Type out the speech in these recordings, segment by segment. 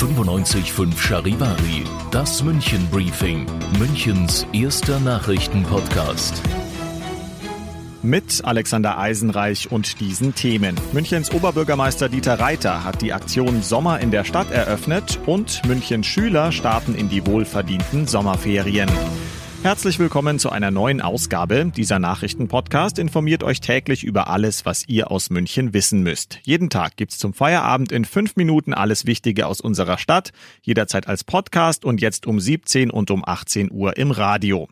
95.5 Charivari, das München Briefing, Münchens erster Nachrichtenpodcast. Mit Alexander Eisenreich und diesen Themen. Münchens Oberbürgermeister Dieter Reiter hat die Aktion Sommer in der Stadt eröffnet und Münchens Schüler starten in die wohlverdienten Sommerferien. Herzlich willkommen zu einer neuen Ausgabe. Dieser Nachrichtenpodcast informiert euch täglich über alles, was ihr aus München wissen müsst. Jeden Tag gibt's zum Feierabend in fünf Minuten alles Wichtige aus unserer Stadt, jederzeit als Podcast und jetzt um 17 und um 18 Uhr im Radio.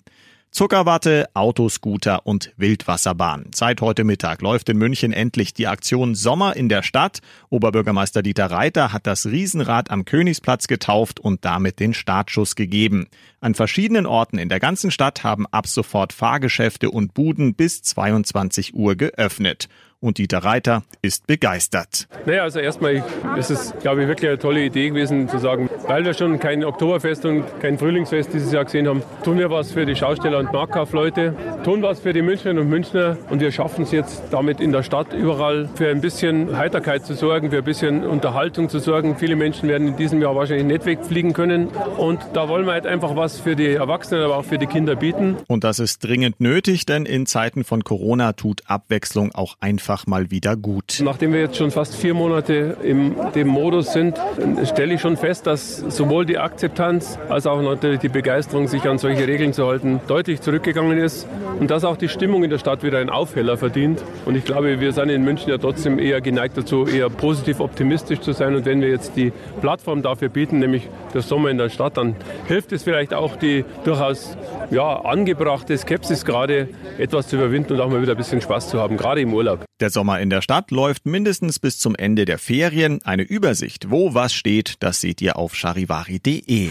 Zuckerwatte, Autoscooter und Wildwasserbahn. Seit heute Mittag läuft in München endlich die Aktion Sommer in der Stadt. Oberbürgermeister Dieter Reiter hat das Riesenrad am Königsplatz getauft und damit den Startschuss gegeben. An verschiedenen Orten in der ganzen Stadt haben ab sofort Fahrgeschäfte und Buden bis 22 Uhr geöffnet und Dieter Reiter ist begeistert. Naja, also erstmal ist es, glaube ich, wirklich eine tolle Idee gewesen zu sagen, weil wir schon kein Oktoberfest und kein Frühlingsfest dieses Jahr gesehen haben, tun wir was für die Schausteller und Marktkaufleute, tun was für die Münchnerinnen und Münchner und wir schaffen es jetzt damit in der Stadt überall für ein bisschen Heiterkeit zu sorgen, für ein bisschen Unterhaltung zu sorgen. Viele Menschen werden in diesem Jahr wahrscheinlich nicht wegfliegen können und da wollen wir halt einfach was für die Erwachsenen, aber auch für die Kinder bieten. Und das ist dringend nötig, denn in Zeiten von Corona tut Abwechslung auch einfach einfach mal wieder gut. Nachdem wir jetzt schon fast vier Monate in dem Modus sind, stelle ich schon fest, dass sowohl die Akzeptanz als auch natürlich die Begeisterung, sich an solche Regeln zu halten, deutlich zurückgegangen ist und dass auch die Stimmung in der Stadt wieder einen Aufheller verdient. Und ich glaube, wir sind in München ja trotzdem eher geneigt dazu, eher positiv optimistisch zu sein. Und wenn wir jetzt die Plattform dafür bieten, nämlich der Sommer in der Stadt, dann hilft es vielleicht auch die durchaus ja, angebrachte Skepsis gerade etwas zu überwinden und auch mal wieder ein bisschen Spaß zu haben, gerade im Urlaub. Der Sommer in der Stadt läuft mindestens bis zum Ende der Ferien. Eine Übersicht, wo was steht, das seht ihr auf charivari.de.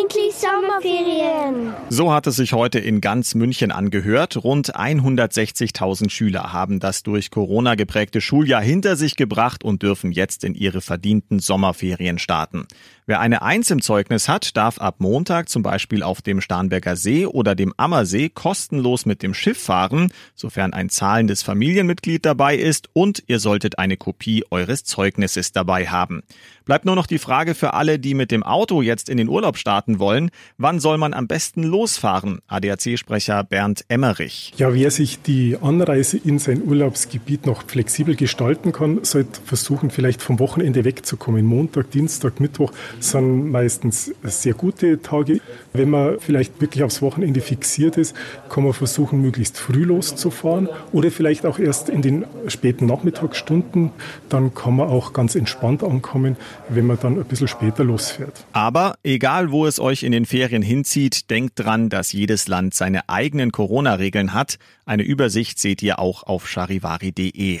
Endlich Sommerferien! So hat es sich heute in ganz München angehört. Rund 160.000 Schüler haben das durch Corona geprägte Schuljahr hinter sich gebracht und dürfen jetzt in ihre verdienten Sommerferien starten. Wer eine Eins im Zeugnis hat, darf ab Montag zum Beispiel auf dem Starnberger See oder dem Ammersee kostenlos mit dem Schiff fahren, sofern ein zahlendes Familienmitglied dabei ist und ihr solltet eine Kopie eures Zeugnisses dabei haben. Bleibt nur noch die Frage für alle, die mit dem Auto jetzt in den Urlaub starten wollen, wann soll man am besten losfahren? ADAC-Sprecher Bernd Emmerich. Ja, wer sich die Anreise in sein Urlaubsgebiet noch flexibel gestalten kann, sollte versuchen, vielleicht vom Wochenende wegzukommen. Montag, Dienstag, Mittwoch sind meistens sehr gute Tage. Wenn man vielleicht wirklich aufs Wochenende fixiert ist, kann man versuchen, möglichst früh loszufahren oder vielleicht auch erst in den späten Nachmittagsstunden. Dann kann man auch ganz entspannt ankommen wenn man dann ein bisschen später losfährt. Aber egal, wo es euch in den Ferien hinzieht, denkt dran, dass jedes Land seine eigenen Corona-Regeln hat. Eine Übersicht seht ihr auch auf charivari.de.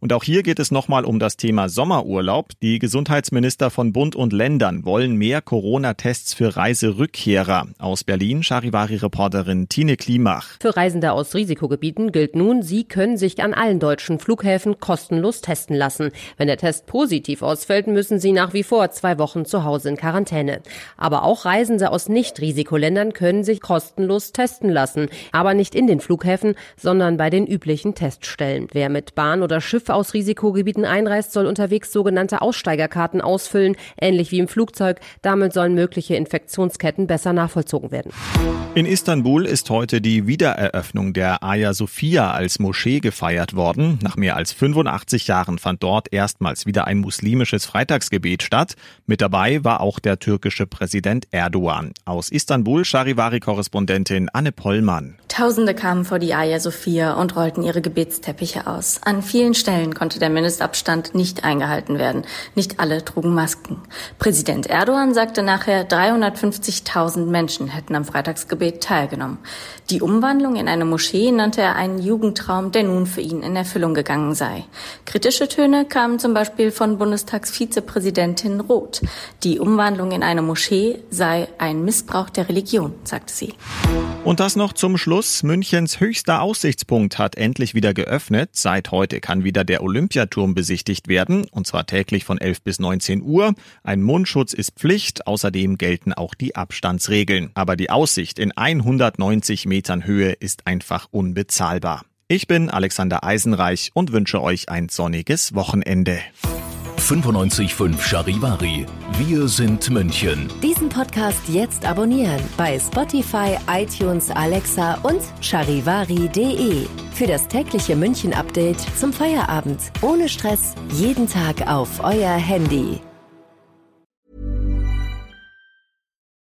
Und auch hier geht es nochmal um das Thema Sommerurlaub. Die Gesundheitsminister von Bund und Ländern wollen mehr Corona-Tests für Reiserückkehrer. Aus Berlin, Charivari-Reporterin Tine Klimach. Für Reisende aus Risikogebieten gilt nun, sie können sich an allen deutschen Flughäfen kostenlos testen lassen. Wenn der Test positiv ausfällt, müssen sie nach wie vor zwei Wochen zu Hause in Quarantäne. Aber auch Reisende aus Nicht-Risikoländern können sich kostenlos testen lassen. Aber nicht in den Flughäfen, sondern bei den üblichen Teststellen. Wer mit Bahn oder Schiff aus Risikogebieten einreist, soll unterwegs sogenannte Aussteigerkarten ausfüllen, ähnlich wie im Flugzeug. Damit sollen mögliche Infektionsketten besser nachvollzogen werden. In Istanbul ist heute die Wiedereröffnung der Aya Sophia als Moschee gefeiert worden. Nach mehr als 85 Jahren fand dort erstmals wieder ein muslimisches Freitagsgebet statt. Mit dabei war auch der türkische Präsident Erdogan. Aus Istanbul Charivari-Korrespondentin Anne Pollmann. Tausende kamen vor die Aya Sophia und rollten ihre Gebetsteppiche aus. An vielen Stellen Fällen konnte der Mindestabstand nicht eingehalten werden. Nicht alle trugen Masken. Präsident Erdogan sagte nachher, 350.000 Menschen hätten am Freitagsgebet teilgenommen. Die Umwandlung in eine Moschee nannte er einen Jugendtraum, der nun für ihn in Erfüllung gegangen sei. Kritische Töne kamen zum Beispiel von Bundestagsvizepräsidentin Roth. Die Umwandlung in eine Moschee sei ein Missbrauch der Religion, sagte sie. Und das noch zum Schluss. Münchens höchster Aussichtspunkt hat endlich wieder geöffnet. Seit heute kann wieder der Olympiaturm besichtigt werden, und zwar täglich von 11 bis 19 Uhr. Ein Mundschutz ist Pflicht, außerdem gelten auch die Abstandsregeln. Aber die Aussicht in 190 Metern Höhe ist einfach unbezahlbar. Ich bin Alexander Eisenreich und wünsche euch ein sonniges Wochenende. 95.5 Charivari. Wir sind München. Diesen Podcast jetzt abonnieren bei Spotify, iTunes, Alexa und charivari.de. Für das tägliche München-Update zum Feierabend. Ohne Stress. Jeden Tag auf euer Handy.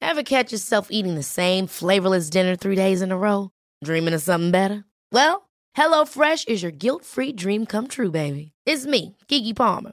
Ever catch yourself eating the same flavorless dinner three days in a row? Dreaming of something better? Well, HelloFresh is your guilt-free dream come true, baby. It's me, Kiki Palmer.